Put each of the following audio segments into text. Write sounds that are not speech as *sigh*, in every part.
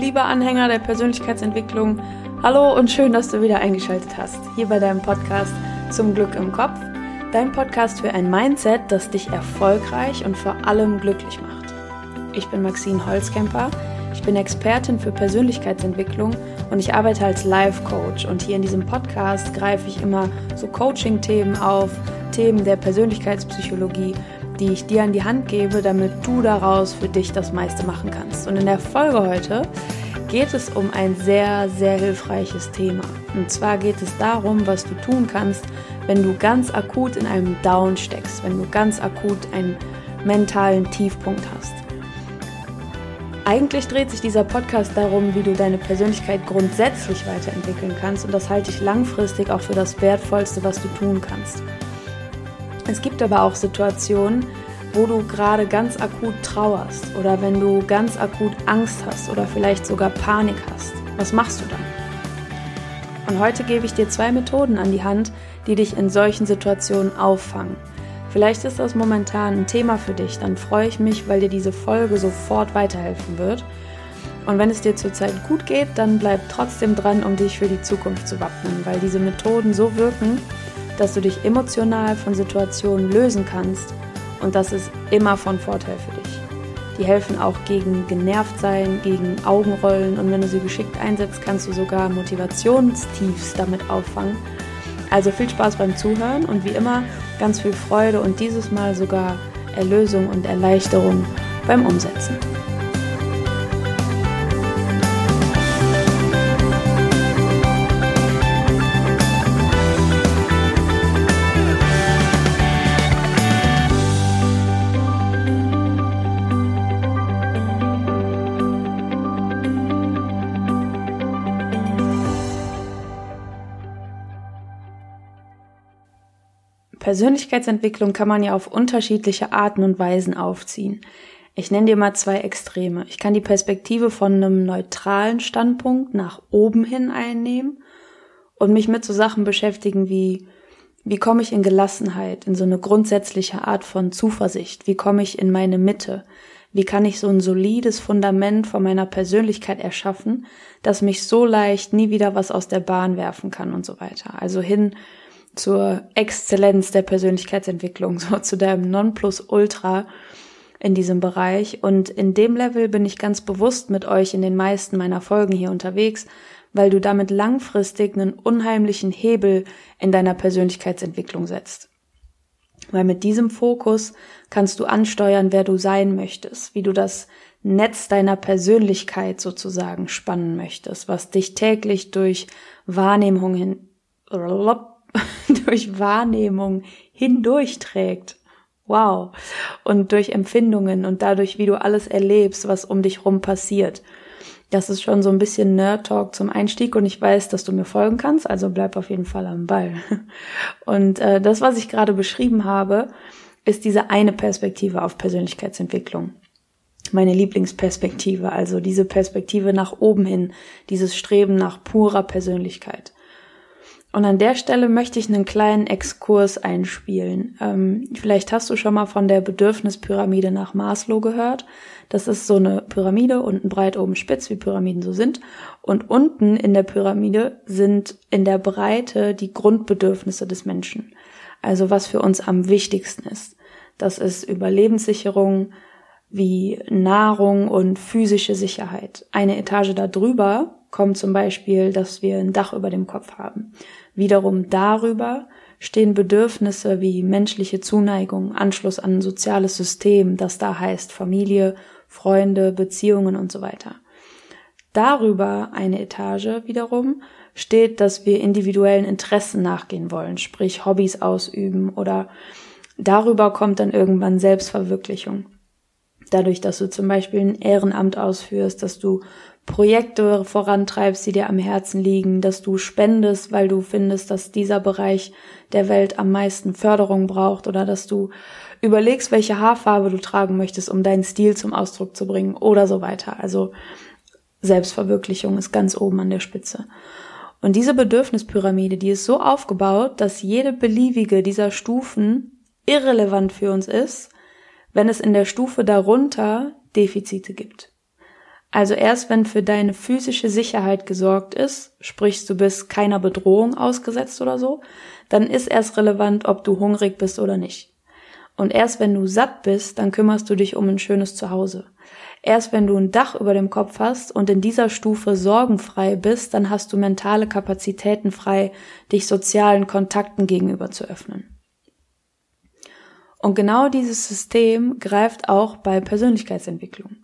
lieber Anhänger der Persönlichkeitsentwicklung, hallo und schön, dass du wieder eingeschaltet hast. Hier bei deinem Podcast Zum Glück im Kopf. Dein Podcast für ein Mindset, das dich erfolgreich und vor allem glücklich macht. Ich bin Maxine Holzkemper. Ich bin Expertin für Persönlichkeitsentwicklung und ich arbeite als Life Coach. Und hier in diesem Podcast greife ich immer so Coaching-Themen auf, Themen der Persönlichkeitspsychologie die ich dir an die Hand gebe, damit du daraus für dich das meiste machen kannst. Und in der Folge heute geht es um ein sehr, sehr hilfreiches Thema. Und zwar geht es darum, was du tun kannst, wenn du ganz akut in einem Down steckst, wenn du ganz akut einen mentalen Tiefpunkt hast. Eigentlich dreht sich dieser Podcast darum, wie du deine Persönlichkeit grundsätzlich weiterentwickeln kannst und das halte ich langfristig auch für das Wertvollste, was du tun kannst. Es gibt aber auch Situationen, wo du gerade ganz akut trauerst oder wenn du ganz akut Angst hast oder vielleicht sogar Panik hast. Was machst du dann? Und heute gebe ich dir zwei Methoden an die Hand, die dich in solchen Situationen auffangen. Vielleicht ist das momentan ein Thema für dich, dann freue ich mich, weil dir diese Folge sofort weiterhelfen wird. Und wenn es dir zurzeit gut geht, dann bleib trotzdem dran, um dich für die Zukunft zu wappnen, weil diese Methoden so wirken, dass du dich emotional von Situationen lösen kannst und das ist immer von Vorteil für dich. Die helfen auch gegen Genervtsein, gegen Augenrollen und wenn du sie geschickt einsetzt, kannst du sogar Motivationstiefs damit auffangen. Also viel Spaß beim Zuhören und wie immer ganz viel Freude und dieses Mal sogar Erlösung und Erleichterung beim Umsetzen. Persönlichkeitsentwicklung kann man ja auf unterschiedliche Arten und Weisen aufziehen. Ich nenne dir mal zwei Extreme. Ich kann die Perspektive von einem neutralen Standpunkt nach oben hin einnehmen und mich mit so Sachen beschäftigen wie, wie komme ich in Gelassenheit, in so eine grundsätzliche Art von Zuversicht? Wie komme ich in meine Mitte? Wie kann ich so ein solides Fundament von meiner Persönlichkeit erschaffen, dass mich so leicht nie wieder was aus der Bahn werfen kann und so weiter? Also hin zur Exzellenz der Persönlichkeitsentwicklung, so zu deinem Nonplusultra in diesem Bereich. Und in dem Level bin ich ganz bewusst mit euch in den meisten meiner Folgen hier unterwegs, weil du damit langfristig einen unheimlichen Hebel in deiner Persönlichkeitsentwicklung setzt. Weil mit diesem Fokus kannst du ansteuern, wer du sein möchtest, wie du das Netz deiner Persönlichkeit sozusagen spannen möchtest, was dich täglich durch Wahrnehmung hin, *laughs* durch Wahrnehmung hindurchträgt. Wow. Und durch Empfindungen und dadurch, wie du alles erlebst, was um dich rum passiert. Das ist schon so ein bisschen Nerd Talk zum Einstieg und ich weiß, dass du mir folgen kannst, also bleib auf jeden Fall am Ball. *laughs* Und äh, das, was ich gerade beschrieben habe, ist diese eine Perspektive auf Persönlichkeitsentwicklung. Meine Lieblingsperspektive, also diese Perspektive nach oben hin, dieses Streben nach purer Persönlichkeit. Und an der Stelle möchte ich einen kleinen Exkurs einspielen. Ähm, vielleicht hast du schon mal von der Bedürfnispyramide nach Maslow gehört. Das ist so eine Pyramide, unten breit, oben spitz, wie Pyramiden so sind. Und unten in der Pyramide sind in der Breite die Grundbedürfnisse des Menschen. Also was für uns am wichtigsten ist. Das ist Überlebenssicherung, wie Nahrung und physische Sicherheit. Eine Etage darüber kommt zum Beispiel, dass wir ein Dach über dem Kopf haben. Wiederum darüber stehen Bedürfnisse wie menschliche Zuneigung, Anschluss an ein soziales System, das da heißt Familie, Freunde, Beziehungen und so weiter. Darüber eine Etage wiederum steht, dass wir individuellen Interessen nachgehen wollen, sprich Hobbys ausüben oder darüber kommt dann irgendwann Selbstverwirklichung. Dadurch, dass du zum Beispiel ein Ehrenamt ausführst, dass du Projekte vorantreibst, die dir am Herzen liegen, dass du spendest, weil du findest, dass dieser Bereich der Welt am meisten Förderung braucht oder dass du überlegst, welche Haarfarbe du tragen möchtest, um deinen Stil zum Ausdruck zu bringen oder so weiter. Also Selbstverwirklichung ist ganz oben an der Spitze. Und diese Bedürfnispyramide, die ist so aufgebaut, dass jede beliebige dieser Stufen irrelevant für uns ist, wenn es in der Stufe darunter Defizite gibt. Also erst wenn für deine physische Sicherheit gesorgt ist, sprich du bist keiner Bedrohung ausgesetzt oder so, dann ist erst relevant, ob du hungrig bist oder nicht. Und erst wenn du satt bist, dann kümmerst du dich um ein schönes Zuhause. Erst wenn du ein Dach über dem Kopf hast und in dieser Stufe sorgenfrei bist, dann hast du mentale Kapazitäten frei, dich sozialen Kontakten gegenüber zu öffnen. Und genau dieses System greift auch bei Persönlichkeitsentwicklung.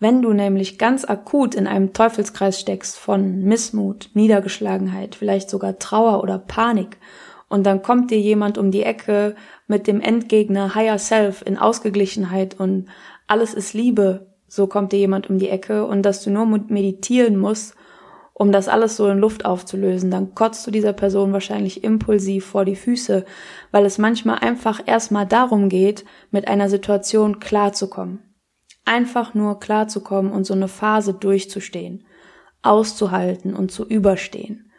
Wenn du nämlich ganz akut in einem Teufelskreis steckst von Missmut, Niedergeschlagenheit, vielleicht sogar Trauer oder Panik, und dann kommt dir jemand um die Ecke mit dem Endgegner Higher Self in Ausgeglichenheit und alles ist Liebe, so kommt dir jemand um die Ecke und dass du nur meditieren musst, um das alles so in Luft aufzulösen, dann kotzt du dieser Person wahrscheinlich impulsiv vor die Füße, weil es manchmal einfach erstmal darum geht, mit einer Situation klarzukommen einfach nur klarzukommen und so eine Phase durchzustehen, auszuhalten und zu überstehen.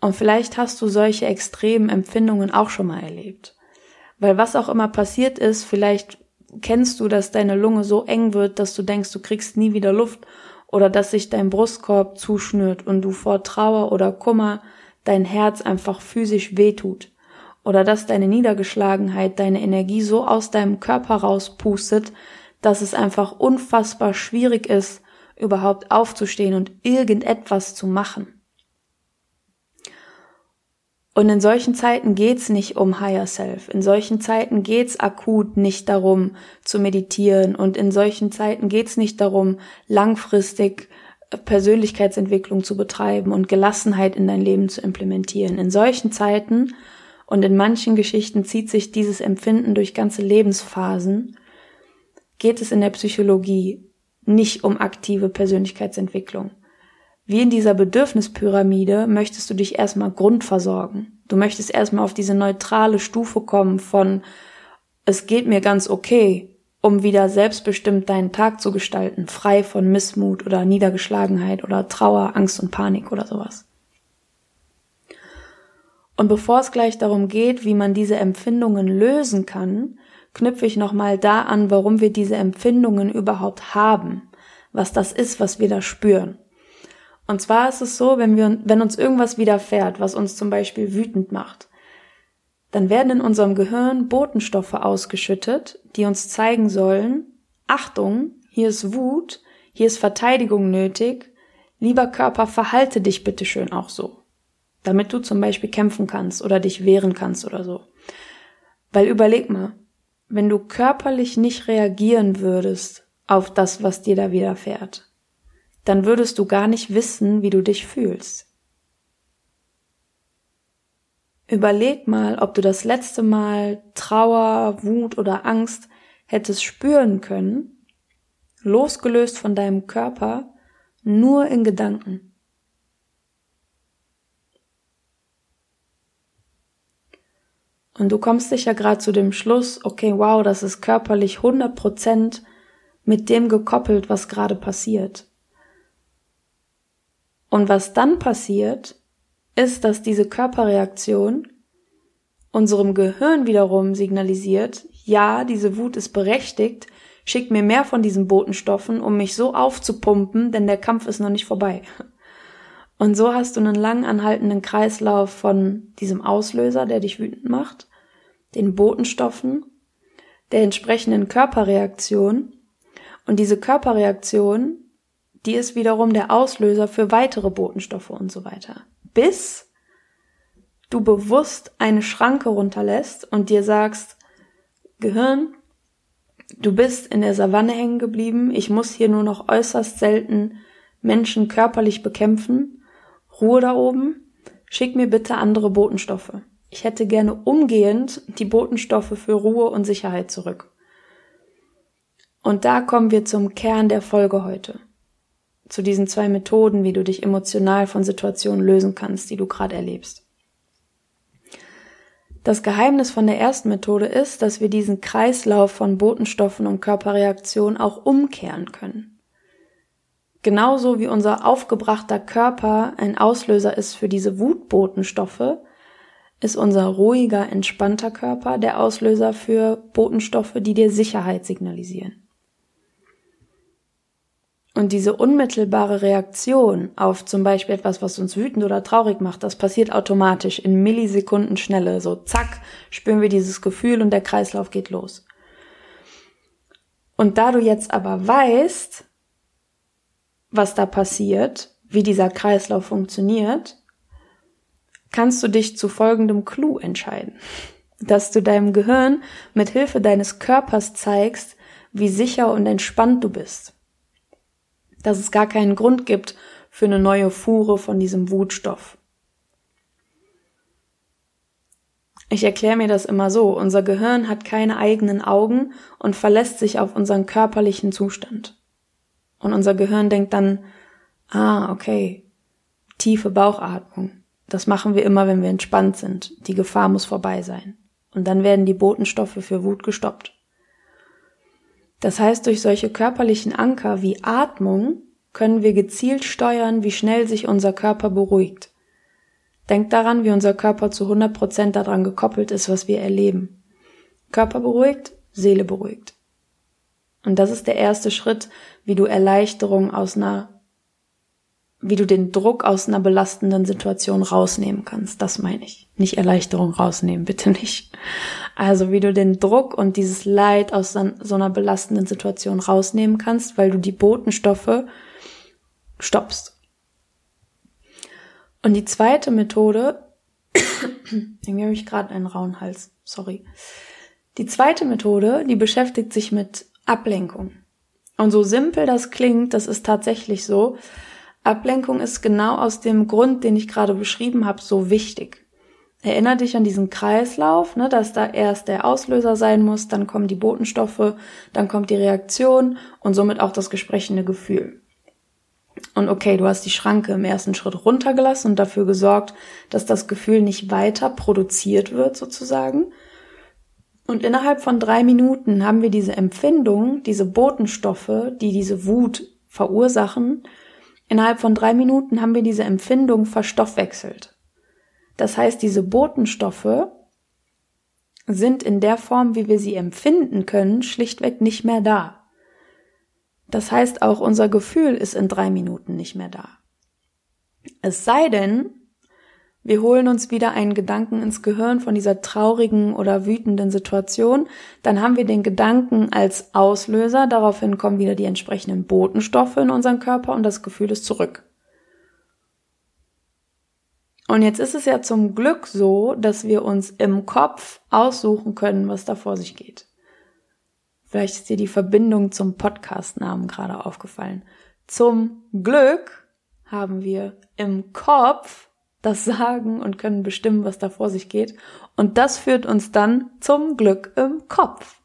Und vielleicht hast du solche extremen Empfindungen auch schon mal erlebt. Weil was auch immer passiert ist, vielleicht kennst du, dass deine Lunge so eng wird, dass du denkst, du kriegst nie wieder Luft oder dass sich dein Brustkorb zuschnürt und du vor Trauer oder Kummer dein Herz einfach physisch wehtut oder dass deine Niedergeschlagenheit deine Energie so aus deinem Körper rauspustet, dass es einfach unfassbar schwierig ist, überhaupt aufzustehen und irgendetwas zu machen. Und in solchen Zeiten geht's nicht um Higher Self. In solchen Zeiten geht's akut nicht darum zu meditieren und in solchen Zeiten geht's nicht darum, langfristig Persönlichkeitsentwicklung zu betreiben und Gelassenheit in dein Leben zu implementieren. In solchen Zeiten und in manchen Geschichten zieht sich dieses Empfinden durch ganze Lebensphasen geht es in der Psychologie nicht um aktive Persönlichkeitsentwicklung. Wie in dieser Bedürfnispyramide möchtest du dich erstmal grundversorgen. Du möchtest erstmal auf diese neutrale Stufe kommen von es geht mir ganz okay, um wieder selbstbestimmt deinen Tag zu gestalten, frei von Missmut oder Niedergeschlagenheit oder Trauer, Angst und Panik oder sowas. Und bevor es gleich darum geht, wie man diese Empfindungen lösen kann, knüpfe ich nochmal da an, warum wir diese Empfindungen überhaupt haben, was das ist, was wir da spüren. Und zwar ist es so, wenn wir, wenn uns irgendwas widerfährt, was uns zum Beispiel wütend macht, dann werden in unserem Gehirn Botenstoffe ausgeschüttet, die uns zeigen sollen, Achtung, hier ist Wut, hier ist Verteidigung nötig, lieber Körper, verhalte dich bitte schön auch so, damit du zum Beispiel kämpfen kannst oder dich wehren kannst oder so. Weil überleg mal, wenn du körperlich nicht reagieren würdest auf das, was dir da widerfährt, dann würdest du gar nicht wissen, wie du dich fühlst. Überleg mal, ob du das letzte Mal Trauer, Wut oder Angst hättest spüren können, losgelöst von deinem Körper, nur in Gedanken. Und du kommst dich ja gerade zu dem Schluss, okay, wow, das ist körperlich 100% mit dem gekoppelt, was gerade passiert. Und was dann passiert, ist, dass diese Körperreaktion unserem Gehirn wiederum signalisiert, ja, diese Wut ist berechtigt, schick mir mehr von diesen Botenstoffen, um mich so aufzupumpen, denn der Kampf ist noch nicht vorbei. Und so hast du einen lang anhaltenden Kreislauf von diesem Auslöser, der dich wütend macht, den Botenstoffen, der entsprechenden Körperreaktion. Und diese Körperreaktion, die ist wiederum der Auslöser für weitere Botenstoffe und so weiter. Bis du bewusst eine Schranke runterlässt und dir sagst, Gehirn, du bist in der Savanne hängen geblieben, ich muss hier nur noch äußerst selten Menschen körperlich bekämpfen Ruhe da oben, schick mir bitte andere Botenstoffe. Ich hätte gerne umgehend die Botenstoffe für Ruhe und Sicherheit zurück. Und da kommen wir zum Kern der Folge heute. Zu diesen zwei Methoden, wie du dich emotional von Situationen lösen kannst, die du gerade erlebst. Das Geheimnis von der ersten Methode ist, dass wir diesen Kreislauf von Botenstoffen und Körperreaktionen auch umkehren können. Genauso wie unser aufgebrachter Körper ein Auslöser ist für diese Wutbotenstoffe, ist unser ruhiger, entspannter Körper der Auslöser für Botenstoffe, die dir Sicherheit signalisieren. Und diese unmittelbare Reaktion auf zum Beispiel etwas, was uns wütend oder traurig macht, das passiert automatisch in Millisekunden Schnelle. So zack, spüren wir dieses Gefühl und der Kreislauf geht los. Und da du jetzt aber weißt, was da passiert, wie dieser Kreislauf funktioniert, kannst du dich zu folgendem Clou entscheiden. Dass du deinem Gehirn mit Hilfe deines Körpers zeigst, wie sicher und entspannt du bist dass es gar keinen Grund gibt für eine neue Fuhre von diesem Wutstoff. Ich erkläre mir das immer so, unser Gehirn hat keine eigenen Augen und verlässt sich auf unseren körperlichen Zustand. Und unser Gehirn denkt dann, ah, okay, tiefe Bauchatmung. Das machen wir immer, wenn wir entspannt sind. Die Gefahr muss vorbei sein. Und dann werden die Botenstoffe für Wut gestoppt. Das heißt, durch solche körperlichen Anker wie Atmung können wir gezielt steuern, wie schnell sich unser Körper beruhigt. Denkt daran, wie unser Körper zu 100 Prozent daran gekoppelt ist, was wir erleben. Körper beruhigt, Seele beruhigt. Und das ist der erste Schritt, wie du Erleichterung aus einer wie du den Druck aus einer belastenden Situation rausnehmen kannst. Das meine ich. Nicht Erleichterung rausnehmen, bitte nicht. Also wie du den Druck und dieses Leid aus so einer belastenden Situation rausnehmen kannst, weil du die Botenstoffe stoppst. Und die zweite Methode, *coughs* irgendwie habe ich gerade einen rauen Hals, sorry. Die zweite Methode, die beschäftigt sich mit Ablenkung. Und so simpel das klingt, das ist tatsächlich so, Ablenkung ist genau aus dem Grund, den ich gerade beschrieben habe, so wichtig. Erinner dich an diesen Kreislauf, ne, dass da erst der Auslöser sein muss, dann kommen die Botenstoffe, dann kommt die Reaktion und somit auch das gesprechende Gefühl. Und okay, du hast die Schranke im ersten Schritt runtergelassen und dafür gesorgt, dass das Gefühl nicht weiter produziert wird, sozusagen. Und innerhalb von drei Minuten haben wir diese Empfindung, diese Botenstoffe, die diese Wut verursachen, Innerhalb von drei Minuten haben wir diese Empfindung verstoffwechselt. Das heißt, diese Botenstoffe sind in der Form, wie wir sie empfinden können, schlichtweg nicht mehr da. Das heißt, auch unser Gefühl ist in drei Minuten nicht mehr da. Es sei denn, wir holen uns wieder einen Gedanken ins Gehirn von dieser traurigen oder wütenden Situation. Dann haben wir den Gedanken als Auslöser. Daraufhin kommen wieder die entsprechenden Botenstoffe in unseren Körper und das Gefühl ist zurück. Und jetzt ist es ja zum Glück so, dass wir uns im Kopf aussuchen können, was da vor sich geht. Vielleicht ist dir die Verbindung zum Podcast-Namen gerade aufgefallen. Zum Glück haben wir im Kopf das sagen und können bestimmen, was da vor sich geht. Und das führt uns dann zum Glück im Kopf.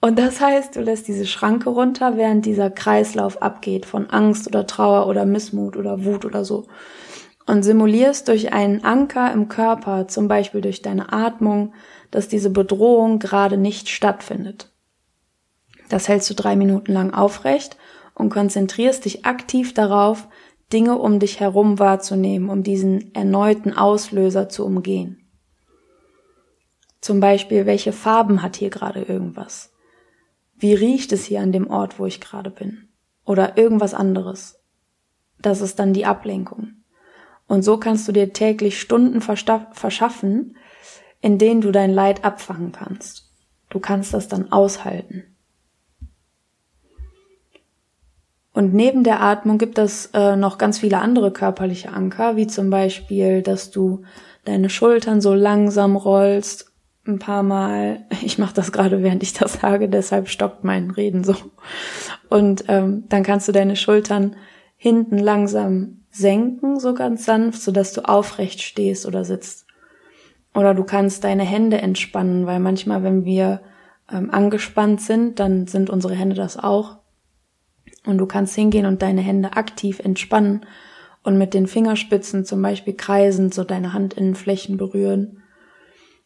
Und das heißt, du lässt diese Schranke runter, während dieser Kreislauf abgeht von Angst oder Trauer oder Missmut oder Wut oder so. Und simulierst durch einen Anker im Körper, zum Beispiel durch deine Atmung, dass diese Bedrohung gerade nicht stattfindet. Das hältst du drei Minuten lang aufrecht und konzentrierst dich aktiv darauf, Dinge um dich herum wahrzunehmen, um diesen erneuten Auslöser zu umgehen. Zum Beispiel, welche Farben hat hier gerade irgendwas? Wie riecht es hier an dem Ort, wo ich gerade bin? Oder irgendwas anderes. Das ist dann die Ablenkung. Und so kannst du dir täglich Stunden verschaffen, in denen du dein Leid abfangen kannst. Du kannst das dann aushalten. Und neben der Atmung gibt es äh, noch ganz viele andere körperliche Anker, wie zum Beispiel, dass du deine Schultern so langsam rollst, ein paar Mal. *laughs* Ich mache das gerade, während ich das sage, deshalb stockt mein Reden so. Und ähm, dann kannst du deine Schultern hinten langsam senken, so ganz sanft, so dass du aufrecht stehst oder sitzt. Oder du kannst deine Hände entspannen, weil manchmal, wenn wir ähm, angespannt sind, dann sind unsere Hände das auch und du kannst hingehen und deine Hände aktiv entspannen und mit den Fingerspitzen zum Beispiel kreisend so deine Handinnenflächen berühren.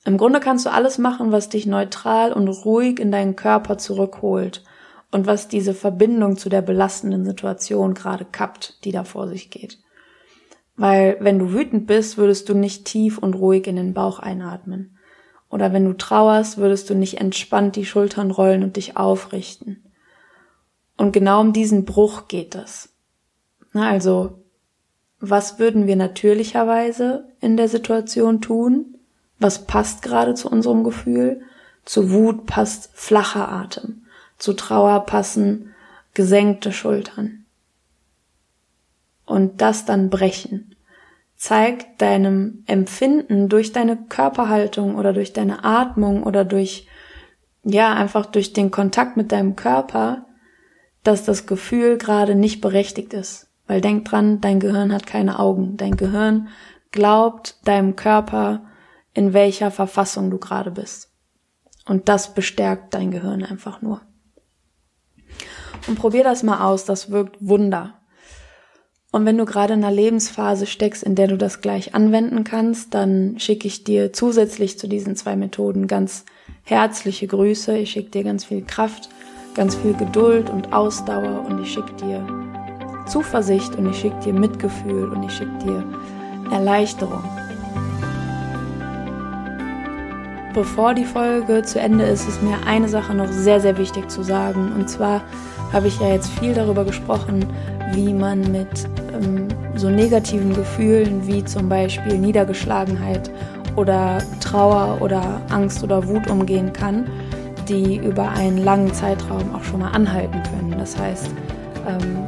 Im Grunde kannst du alles machen, was dich neutral und ruhig in deinen Körper zurückholt und was diese Verbindung zu der belastenden Situation gerade kappt, die da vor sich geht. Weil wenn du wütend bist, würdest du nicht tief und ruhig in den Bauch einatmen. Oder wenn du trauerst, würdest du nicht entspannt die Schultern rollen und dich aufrichten. Und genau um diesen Bruch geht es. Also, was würden wir natürlicherweise in der Situation tun? Was passt gerade zu unserem Gefühl? Zu Wut passt flacher Atem. Zu Trauer passen gesenkte Schultern. Und das dann brechen. Zeigt deinem Empfinden durch deine Körperhaltung oder durch deine Atmung oder durch, ja, einfach durch den Kontakt mit deinem Körper, dass das Gefühl gerade nicht berechtigt ist. Weil denk dran, dein Gehirn hat keine Augen. Dein Gehirn glaubt deinem Körper, in welcher Verfassung du gerade bist. Und das bestärkt dein Gehirn einfach nur. Und probier das mal aus, das wirkt Wunder. Und wenn du gerade in einer Lebensphase steckst, in der du das gleich anwenden kannst, dann schicke ich dir zusätzlich zu diesen zwei Methoden ganz herzliche Grüße. Ich schicke dir ganz viel Kraft, ganz viel Geduld und Ausdauer und ich schicke dir Zuversicht und ich schicke dir Mitgefühl und ich schicke dir Erleichterung. Bevor die Folge zu Ende ist, ist mir eine Sache noch sehr, sehr wichtig zu sagen. Und zwar habe ich ja jetzt viel darüber gesprochen, wie man mit ähm, so negativen Gefühlen wie zum Beispiel Niedergeschlagenheit oder Trauer oder Angst oder Wut umgehen kann, die über einen langen Zeitraum auch schon mal anhalten können. Das heißt, ähm,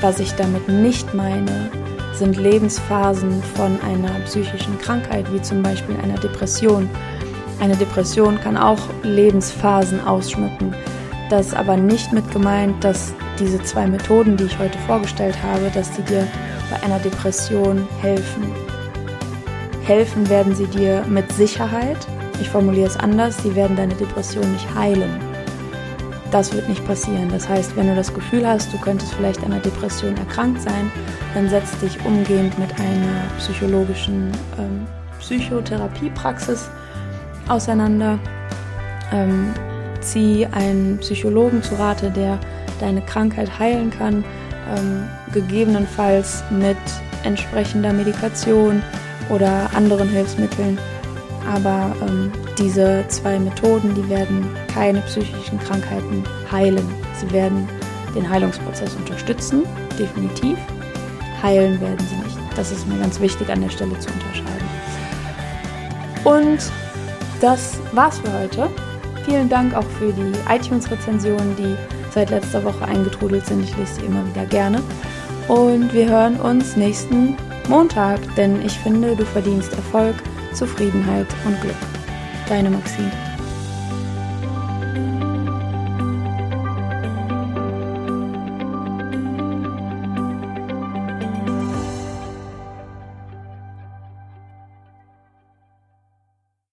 was ich damit nicht meine, sind Lebensphasen von einer psychischen Krankheit, wie zum Beispiel einer Depression. Eine Depression kann auch Lebensphasen ausschmücken. Das ist aber nicht mit gemeint, dass diese zwei Methoden, die ich heute vorgestellt habe, dass die dir bei einer Depression helfen. Helfen werden sie dir mit Sicherheit. Ich formuliere es anders, sie werden deine Depression nicht heilen. Das wird nicht passieren. Das heißt, wenn du das Gefühl hast, du könntest vielleicht an einer Depression erkrankt sein, dann setz dich umgehend mit einer psychologischen ähm, Psychotherapiepraxis auseinander. Ähm, zieh einen Psychologen zu Rate, der deine Krankheit heilen kann, ähm, gegebenenfalls mit entsprechender Medikation oder anderen Hilfsmitteln. Aber ähm, diese zwei Methoden, die werden keine psychischen Krankheiten heilen. Sie werden den Heilungsprozess unterstützen, definitiv. Heilen werden sie nicht. Das ist mir ganz wichtig an der Stelle zu unterscheiden. Und das war's für heute. Vielen Dank auch für die iTunes-Rezensionen, die seit letzter Woche eingetrudelt sind. Ich lese sie immer wieder gerne. Und wir hören uns nächsten Montag, denn ich finde, du verdienst Erfolg, Zufriedenheit und Glück. Deine Maxine.